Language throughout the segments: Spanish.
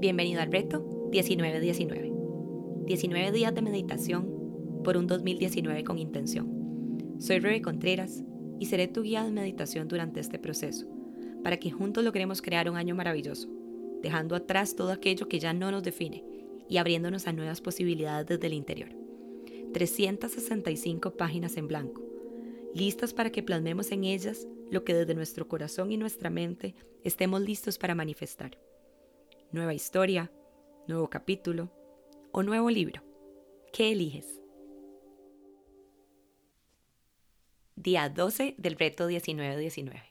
Bienvenido al reto 1919. 19 días de meditación por un 2019 con intención. Soy Rebe Contreras y seré tu guía de meditación durante este proceso, para que juntos logremos crear un año maravilloso, dejando atrás todo aquello que ya no nos define y abriéndonos a nuevas posibilidades desde el interior. 365 páginas en blanco, listas para que plasmemos en ellas lo que desde nuestro corazón y nuestra mente estemos listos para manifestar nueva historia, nuevo capítulo o nuevo libro. ¿Qué eliges? Día 12 del reto 1919.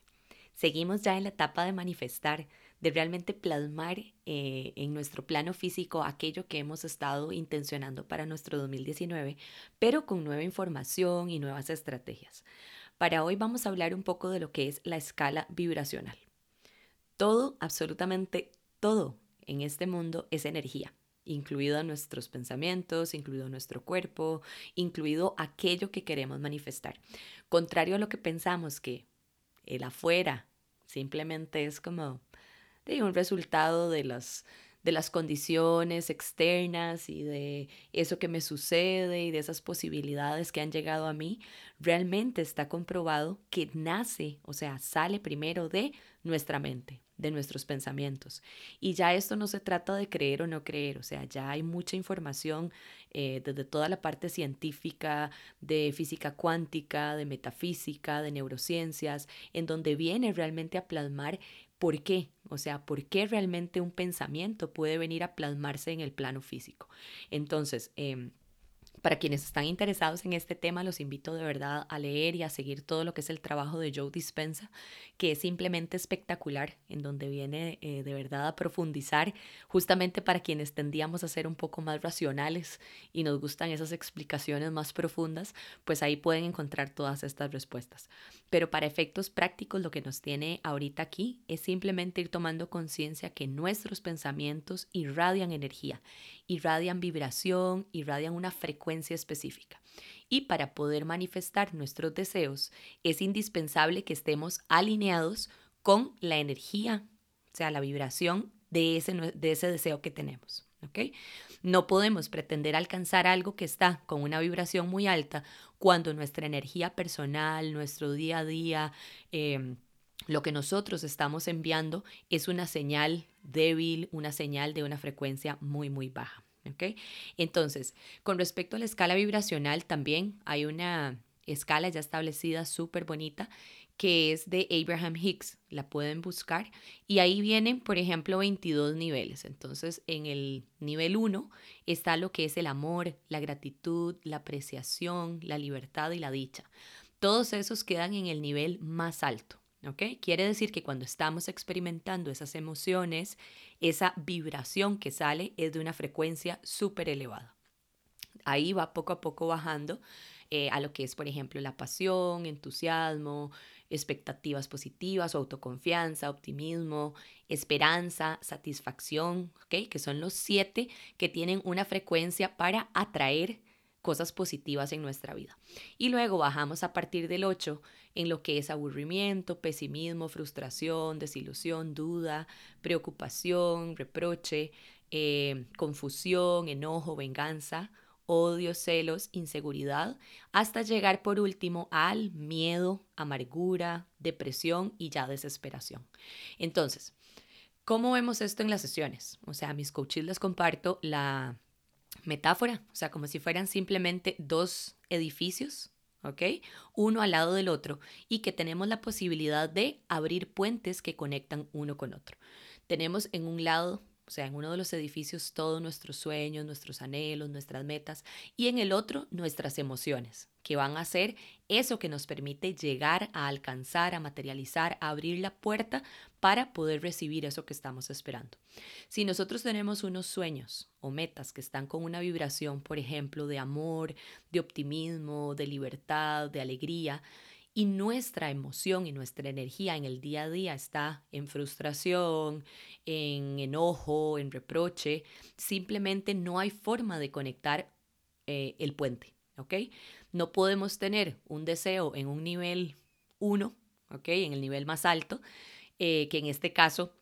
Seguimos ya en la etapa de manifestar, de realmente plasmar eh, en nuestro plano físico aquello que hemos estado intencionando para nuestro 2019, pero con nueva información y nuevas estrategias. Para hoy vamos a hablar un poco de lo que es la escala vibracional. Todo, absolutamente todo en este mundo es energía, incluido nuestros pensamientos, incluido nuestro cuerpo, incluido aquello que queremos manifestar. Contrario a lo que pensamos que el afuera simplemente es como un resultado de las de las condiciones externas y de eso que me sucede y de esas posibilidades que han llegado a mí, realmente está comprobado que nace, o sea, sale primero de nuestra mente, de nuestros pensamientos. Y ya esto no se trata de creer o no creer, o sea, ya hay mucha información eh, desde toda la parte científica, de física cuántica, de metafísica, de neurociencias, en donde viene realmente a plasmar por qué, o sea, por qué realmente un pensamiento puede venir a plasmarse en el plano físico. Entonces, eh, para quienes están interesados en este tema, los invito de verdad a leer y a seguir todo lo que es el trabajo de Joe Dispensa, que es simplemente espectacular, en donde viene eh, de verdad a profundizar, justamente para quienes tendíamos a ser un poco más racionales y nos gustan esas explicaciones más profundas, pues ahí pueden encontrar todas estas respuestas. Pero para efectos prácticos, lo que nos tiene ahorita aquí es simplemente ir tomando conciencia que nuestros pensamientos irradian energía, irradian vibración, irradian una frecuencia específica. Y para poder manifestar nuestros deseos es indispensable que estemos alineados con la energía, o sea, la vibración de ese, de ese deseo que tenemos. ¿okay? No podemos pretender alcanzar algo que está con una vibración muy alta cuando nuestra energía personal, nuestro día a día, em, lo que nosotros estamos enviando es una señal débil, una señal de una frecuencia muy, muy baja. Entonces, con respecto a la escala vibracional, también hay una escala ya establecida súper bonita que es de Abraham Hicks, la pueden buscar y ahí vienen, por ejemplo, 22 niveles. Entonces, en el nivel 1 está lo que es el amor, la gratitud, la apreciación, la libertad y la dicha. Todos esos quedan en el nivel más alto. ¿Ok? Quiere decir que cuando estamos experimentando esas emociones, esa vibración que sale es de una frecuencia súper elevada. Ahí va poco a poco bajando eh, a lo que es, por ejemplo, la pasión, entusiasmo, expectativas positivas, autoconfianza, optimismo, esperanza, satisfacción, ¿ok? Que son los siete que tienen una frecuencia para atraer cosas positivas en nuestra vida. Y luego bajamos a partir del 8 en lo que es aburrimiento, pesimismo, frustración, desilusión, duda, preocupación, reproche, eh, confusión, enojo, venganza, odio, celos, inseguridad, hasta llegar por último al miedo, amargura, depresión y ya desesperación. Entonces, ¿cómo vemos esto en las sesiones? O sea, a mis coaches les comparto la metáfora, o sea, como si fueran simplemente dos edificios, ¿ok? Uno al lado del otro y que tenemos la posibilidad de abrir puentes que conectan uno con otro. Tenemos en un lado o sea, en uno de los edificios todos nuestros sueños, nuestros anhelos, nuestras metas y en el otro nuestras emociones, que van a ser eso que nos permite llegar a alcanzar, a materializar, a abrir la puerta para poder recibir eso que estamos esperando. Si nosotros tenemos unos sueños o metas que están con una vibración, por ejemplo, de amor, de optimismo, de libertad, de alegría, y nuestra emoción y nuestra energía en el día a día está en frustración, en enojo, en reproche, simplemente no hay forma de conectar eh, el puente, ¿ok? No podemos tener un deseo en un nivel 1, ¿ok? En el nivel más alto, eh, que en este caso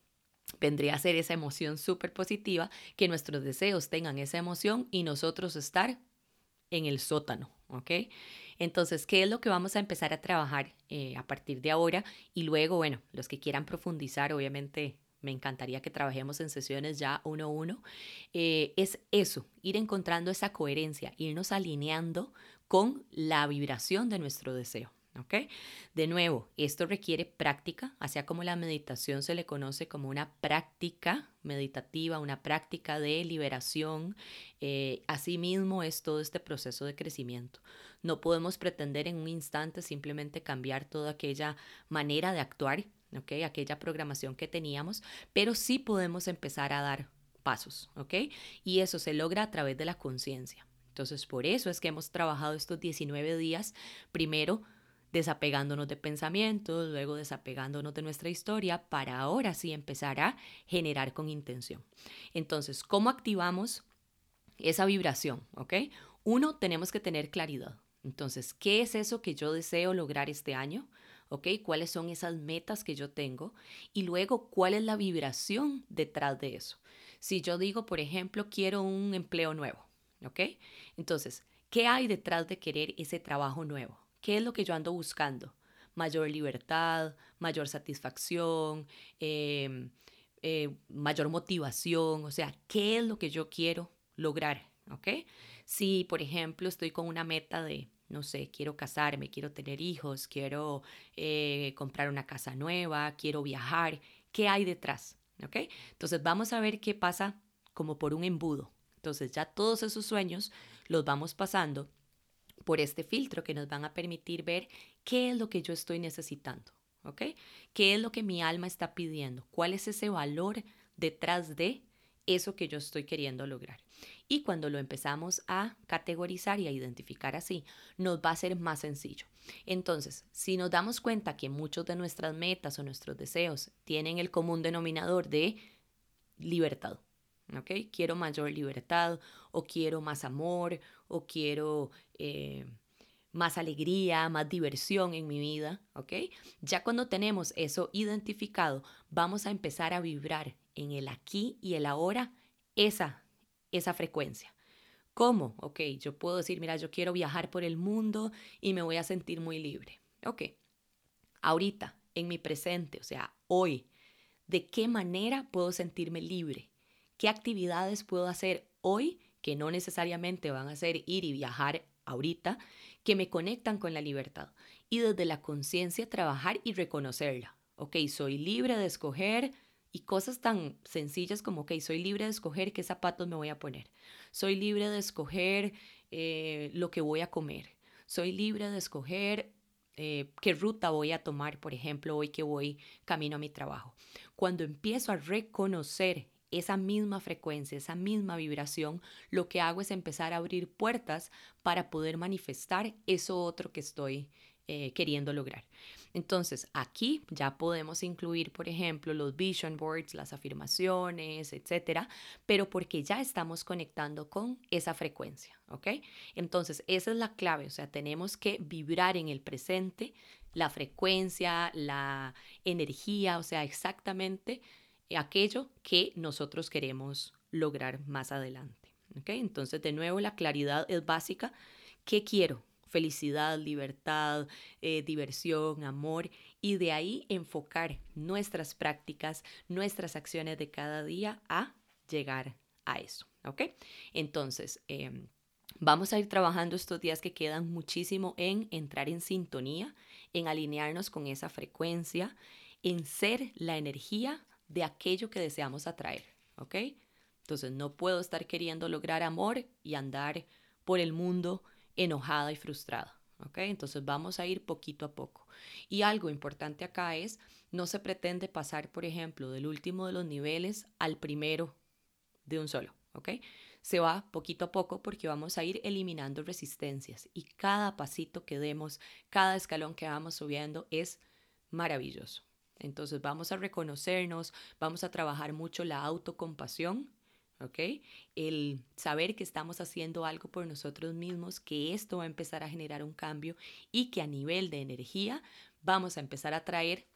vendría a ser esa emoción súper positiva, que nuestros deseos tengan esa emoción y nosotros estar en el sótano, ¿ok? Entonces, ¿qué es lo que vamos a empezar a trabajar eh, a partir de ahora? Y luego, bueno, los que quieran profundizar, obviamente me encantaría que trabajemos en sesiones ya uno a uno, eh, es eso, ir encontrando esa coherencia, irnos alineando con la vibración de nuestro deseo. ¿Ok? De nuevo, esto requiere práctica, así como la meditación se le conoce como una práctica meditativa, una práctica de liberación. Eh, asimismo es todo este proceso de crecimiento. No podemos pretender en un instante simplemente cambiar toda aquella manera de actuar, ¿ok? Aquella programación que teníamos, pero sí podemos empezar a dar pasos, ¿ok? Y eso se logra a través de la conciencia. Entonces, por eso es que hemos trabajado estos 19 días, primero desapegándonos de pensamientos, luego desapegándonos de nuestra historia, para ahora sí empezar a generar con intención. Entonces, ¿cómo activamos esa vibración? ¿Ok? Uno, tenemos que tener claridad. Entonces, ¿qué es eso que yo deseo lograr este año? ¿Ok? ¿Cuáles son esas metas que yo tengo? Y luego, ¿cuál es la vibración detrás de eso? Si yo digo, por ejemplo, quiero un empleo nuevo, ¿ok? Entonces, ¿qué hay detrás de querer ese trabajo nuevo? ¿Qué es lo que yo ando buscando? Mayor libertad, mayor satisfacción, em, eh, mayor motivación, o sea, ¿qué es lo que yo quiero lograr? ¿Ok? Si, por ejemplo, estoy con una meta de, no sé, quiero casarme, quiero tener hijos, quiero eh, comprar una casa nueva, quiero viajar, ¿qué hay detrás? ¿Ok? Entonces vamos a ver qué pasa como por un embudo. Entonces ya todos esos sueños los vamos pasando por este filtro que nos van a permitir ver qué es lo que yo estoy necesitando, ¿ok? ¿Qué es lo que mi alma está pidiendo? ¿Cuál es ese valor detrás de eso que yo estoy queriendo lograr? Y cuando lo empezamos a categorizar y a identificar así, nos va a ser más sencillo. Entonces, si nos damos cuenta que muchos de nuestras metas o nuestros deseos tienen el común denominador de libertad, ¿ok? Quiero mayor libertad o quiero más amor o quiero eh, más alegría, más diversión en mi vida, ¿ok? Ya cuando tenemos eso identificado, vamos a empezar a vibrar en el aquí y el ahora esa, esa frecuencia. ¿Cómo? Ok, yo puedo decir, mira, yo quiero viajar por el mundo y me voy a sentir muy libre. Ok, ahorita, en mi presente, o sea, hoy, ¿de qué manera puedo sentirme libre? ¿Qué actividades puedo hacer hoy que no necesariamente van a ser ir y viajar ahorita, que me conectan con la libertad? Y desde la conciencia trabajar y reconocerla. Ok, soy libre de escoger y cosas tan sencillas como, ok, soy libre de escoger qué zapatos me voy a poner. Soy libre de escoger eh, lo que voy a comer. Soy libre de escoger eh, qué ruta voy a tomar, por ejemplo, hoy que voy camino a mi trabajo. Cuando empiezo a reconocer esa misma frecuencia, esa misma vibración, lo que hago es empezar a abrir puertas para poder manifestar eso otro que estoy eh, queriendo lograr. Entonces, aquí ya podemos incluir, por ejemplo, los vision boards, las afirmaciones, etcétera, pero porque ya estamos conectando con esa frecuencia, ¿ok? Entonces, esa es la clave, o sea, tenemos que vibrar en el presente, la frecuencia, la energía, o sea, exactamente aquello que nosotros queremos lograr más adelante. ¿okay? Entonces, de nuevo, la claridad es básica. ¿Qué quiero? Felicidad, libertad, eh, diversión, amor. Y de ahí enfocar nuestras prácticas, nuestras acciones de cada día a llegar a eso. ¿Ok? Entonces, em, Vamos a ir trabajando estos días que quedan muchísimo en entrar en sintonía, en alinearnos con esa frecuencia, en ser la energía de aquello que deseamos atraer, ¿ok? Entonces no puedo estar queriendo lograr amor y andar por el mundo enojada y frustrada, ¿ok? Entonces vamos a ir poquito a poco. Y algo importante acá es, no se pretende pasar, por ejemplo, del último de los niveles al primero de un solo, ¿ok? Se va poquito a poco porque vamos a ir eliminando resistencias y cada pasito que demos, cada escalón que vamos subiendo es maravilloso. Entonces vamos a reconocernos, vamos a trabajar mucho la autocompasión, ¿ok? El saber que estamos haciendo algo por nosotros mismos, que esto va a empezar a generar un cambio y que a nivel de energía vamos a empezar a traer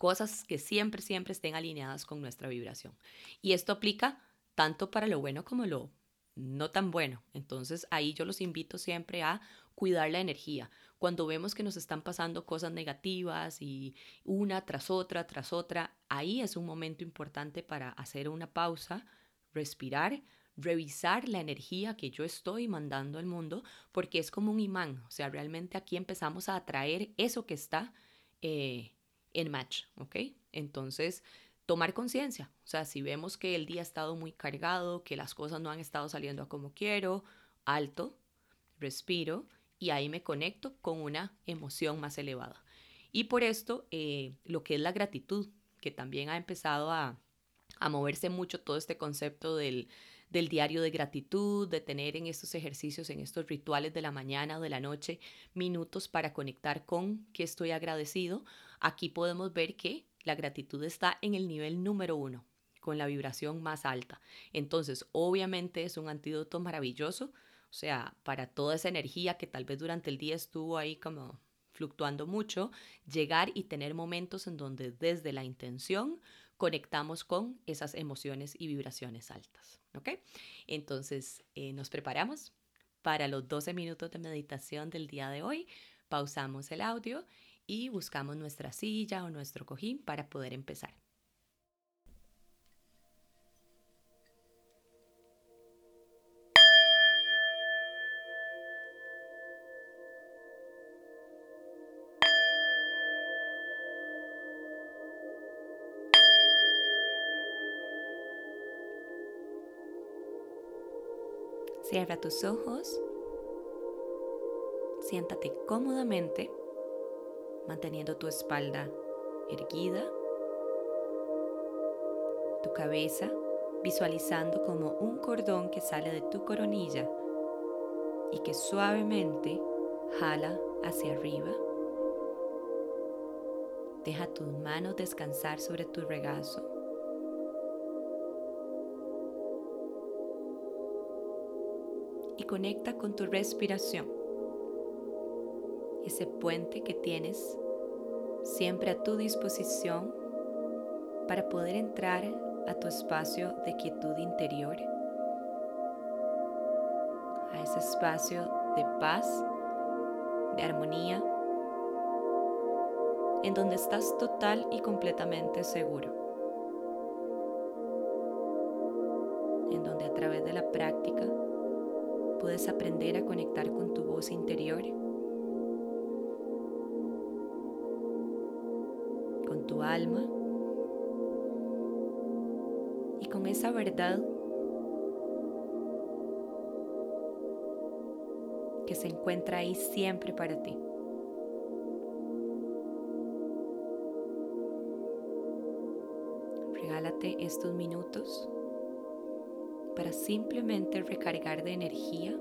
Cosas que siempre, siempre estén alineadas con nuestra vibración. Y esto aplica tanto para lo bueno como lo no tan bueno. Entonces ahí yo los invito siempre a cuidar la energía. Cuando vemos que nos están pasando cosas negativas y una tras otra, tras otra, ahí es un momento importante para hacer una pausa, respirar, revisar la energía que yo estoy mandando al mundo, porque es como un imán. O sea, realmente aquí empezamos a atraer eso que está eh, en match, ¿ok? Entonces, tomar conciencia. O sea, si vemos que el día ha estado muy cargado, que las cosas no han estado saliendo a como quiero, alto, respiro y ahí me conecto con una emoción más elevada. Y por esto, eh, lo que es la gratitud, que también ha empezado a, moverse mucho todo este concepto del, del diario de gratitud, de tener en estos ejercicios, en estos rituales de la mañana o de la noche, minutos para conectar con que estoy agradecido. Aquí podemos ver que la gratitud está en el nivel número uno, con la vibración más alta. Entonces, obviamente es un antídoto maravilloso, o sea, para toda esa energía que tal vez durante el día estuvo ahí como fluctuando mucho, llegar y tener momentos en donde desde la intención conectamos con esas emociones y vibraciones altas. ¿Ok? Entonces, eh, nos preparamos para los 12 minutos de meditación del día de hoy. Pausamos el audio y buscamos nuestra silla o nuestro cojín para poder empezar. Cierra tus ojos, siéntate cómodamente manteniendo tu espalda erguida, tu cabeza visualizando como un cordón que sale de tu coronilla y que suavemente jala hacia arriba. Deja tus manos descansar sobre tu regazo. Y conecta con tu respiración. Ese puente que tienes siempre a tu disposición para poder entrar a tu espacio de quietud interior, a ese espacio de paz, de armonía, en donde estás total y completamente seguro, en donde a través de la práctica puedes aprender a conectar con tu voz interior tu alma y con esa verdad que se encuentra ahí siempre para ti. Regálate estos minutos para simplemente recargar de energía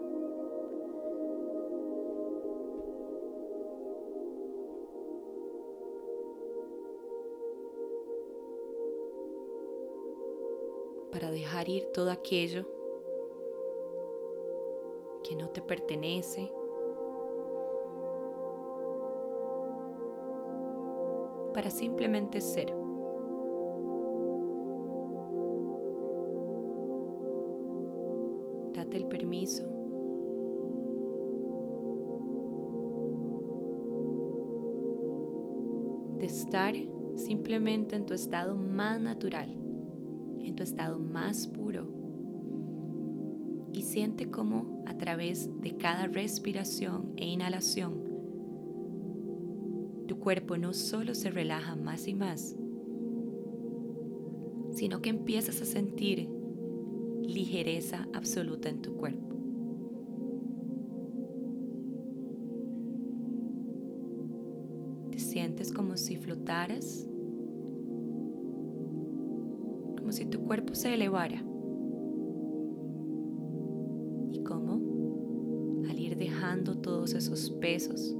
para dejar ir todo aquello que no te pertenece. Para simplemente ser. Date el permiso. de estar simplemente en tu estado más natural en tu estado más puro y siente cómo a través de cada respiración e inhalación tu cuerpo no solo se relaja más y más, sino que empiezas a sentir ligereza absoluta en tu cuerpo. Te sientes como si flotaras si tu cuerpo se elevara. Y cómo al ir dejando todos esos pesos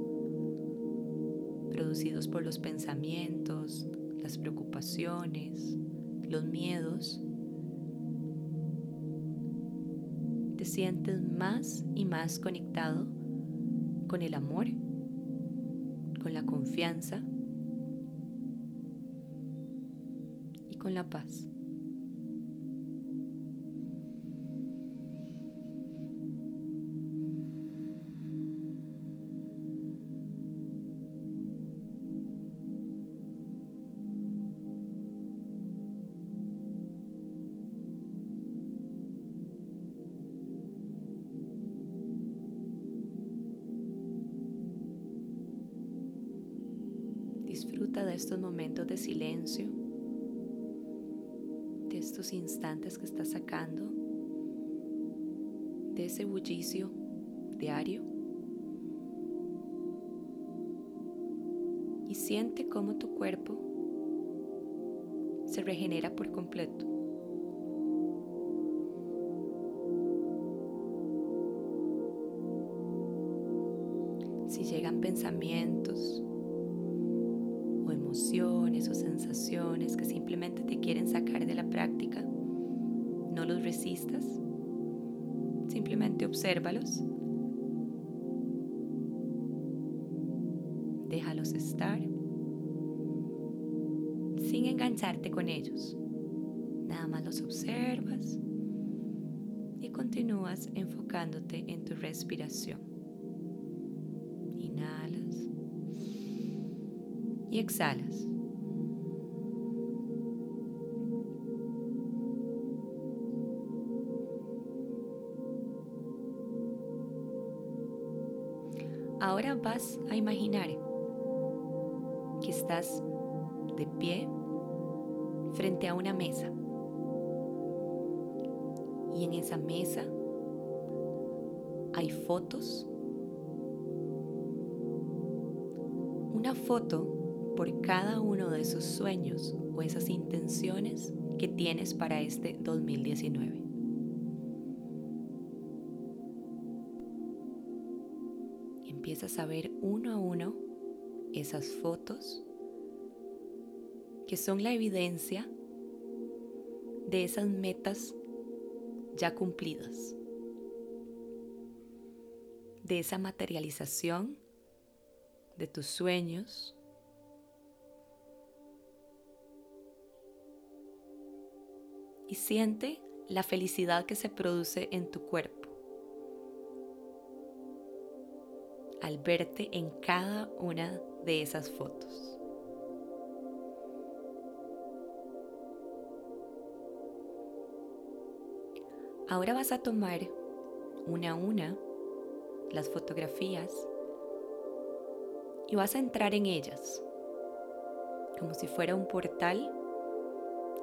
producidos por los pensamientos, las preocupaciones, los miedos, te sientes más y más conectado con el amor, con la confianza y con la paz. Disfruta de estos momentos de silencio, de estos instantes que estás sacando, de ese bullicio diario. Y siente cómo tu cuerpo se regenera por completo. Obsérvalos, déjalos estar sin engancharte con ellos. Nada más los observas y continúas enfocándote en tu respiración. y exhalas. Ahora vas a imaginar que estás de pie frente a una mesa. Y en esa mesa hay fotos. Una foto por cada uno de esos sueños o esas intenciones que tienes para este 2019. Empiezas a ver uno a uno esas fotos que son la evidencia de esas metas ya cumplidas, de esa materialización de tus sueños, y siente la felicidad que se produce en tu cuerpo al verte en cada una de esas fotos. Ahora vas a tomar una a una las fotografías y vas a entrar en ellas como si fuera un portal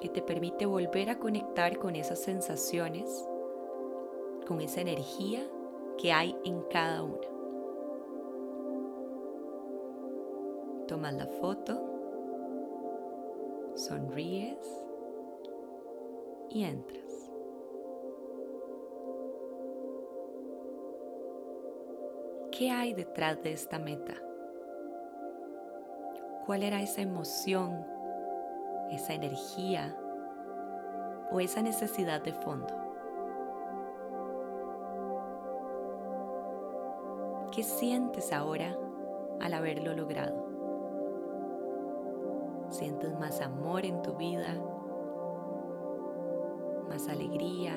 que te permite volver a conectar con esas sensaciones, con esa energía que hay en cada una. Tomas la foto, sonríes y entras. ¿Qué hay detrás de esta meta? ¿Cuál era esa emoción esa energía o esa necesidad de fondo. ¿Qué sientes ahora al haberlo logrado? ¿Sientes más amor en tu vida? ¿Más alegría?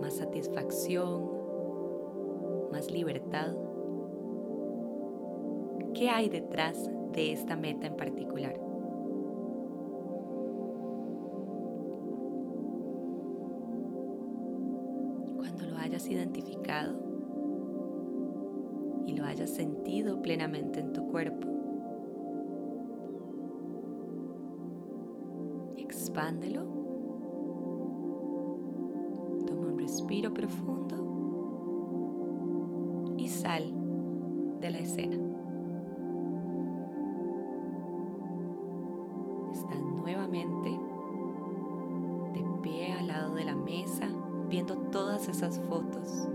¿Más satisfacción? ¿Más libertad? ¿Qué hay detrás de esta meta en particular? identificado y lo hayas sentido plenamente en tu cuerpo, expándelo. Toma un respiro profundo y sal de la escena. Estás nuevamente de pie al lado de la mesa viendo todas esas fotos.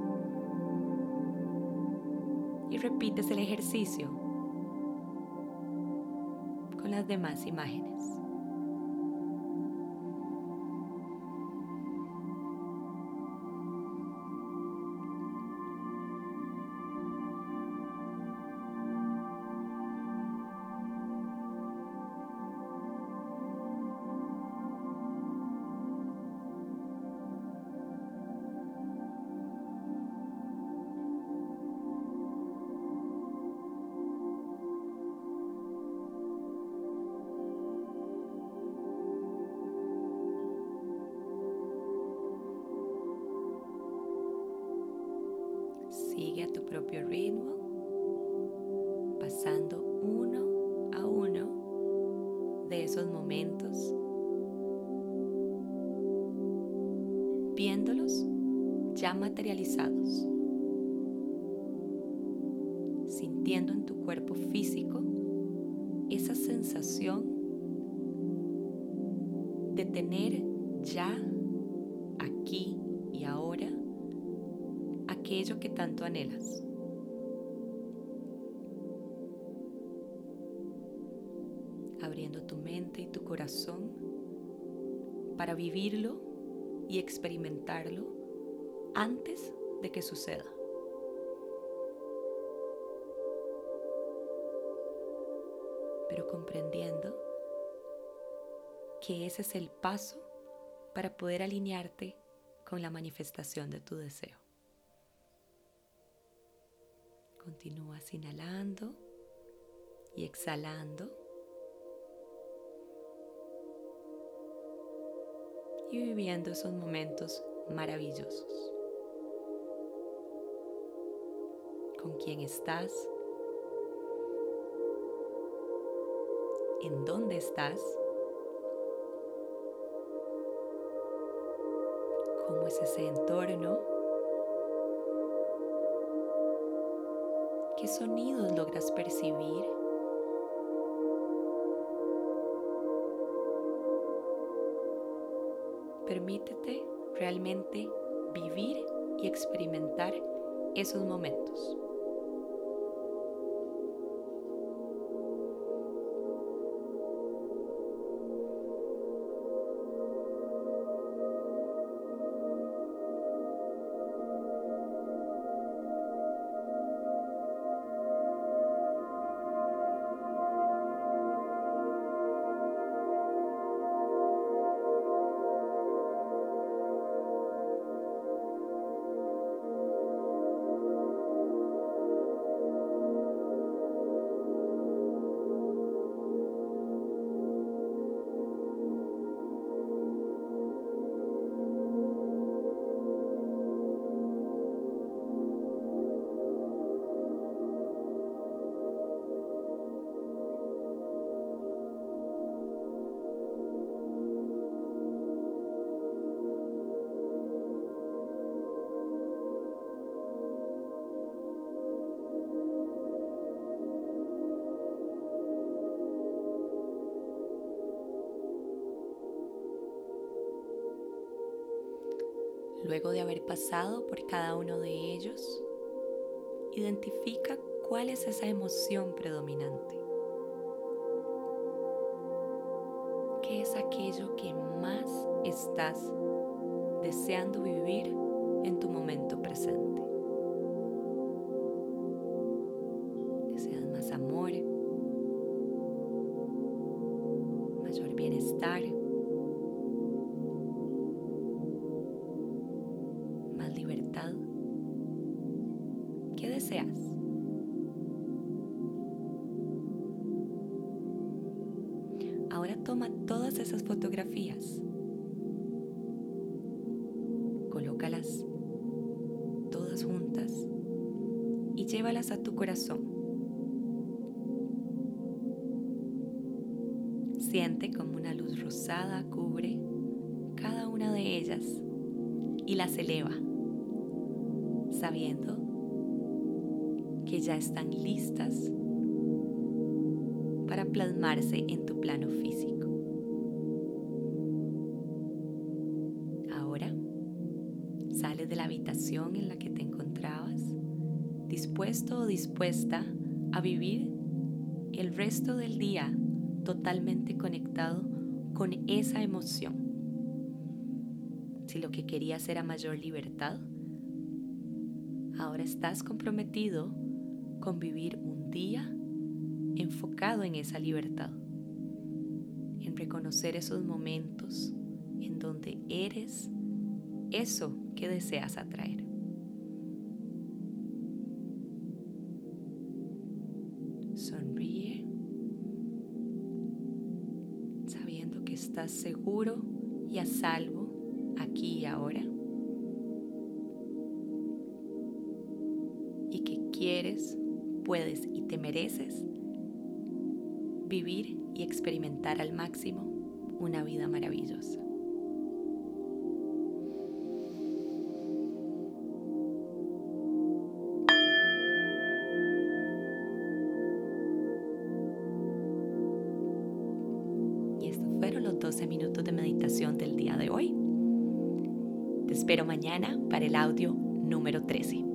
Y repites el ejercicio con las demás imágenes. A tu propio ritmo, pasando uno a uno de esos momentos, viéndolos ya materializados, sintiendo en tu cuerpo físico esa sensación de tener ya aquello que tanto anhelas. Abriendo tu mente y tu corazón para vivirlo y experimentarlo antes de que suceda. Pero comprendiendo que ese es el paso para poder alinearte con la manifestación de tu deseo. Continúas inhalando y exhalando. Y viviendo esos momentos maravillosos. Con quién estás. En dónde estás. Cómo es ese entorno. ¿Qué sonidos logras percibir? Permítete realmente vivir y experimentar esos momentos. Luego de haber pasado por cada uno de ellos, identifica cuál es esa emoción predominante. ¿Qué es aquello que más estás deseando vivir en tu momento presente? Sabiendo que ya están listas para plasmarse en tu plano físico. Ahora sales de la habitación en la que te encontrabas, dispuesto o dispuesta a vivir el resto del día totalmente conectado con esa emoción. Si lo que querías era mayor libertad, ahora estás comprometido convivir un día enfocado en esa libertad, en reconocer esos momentos en donde eres eso que deseas atraer. Sonríe, sabiendo que estás seguro y a salvo aquí y ahora. Puedes y te mereces vivir y experimentar al máximo una vida maravillosa. Y estos fueron los 12 minutos de meditación del día de hoy. Te espero mañana para el audio número 13.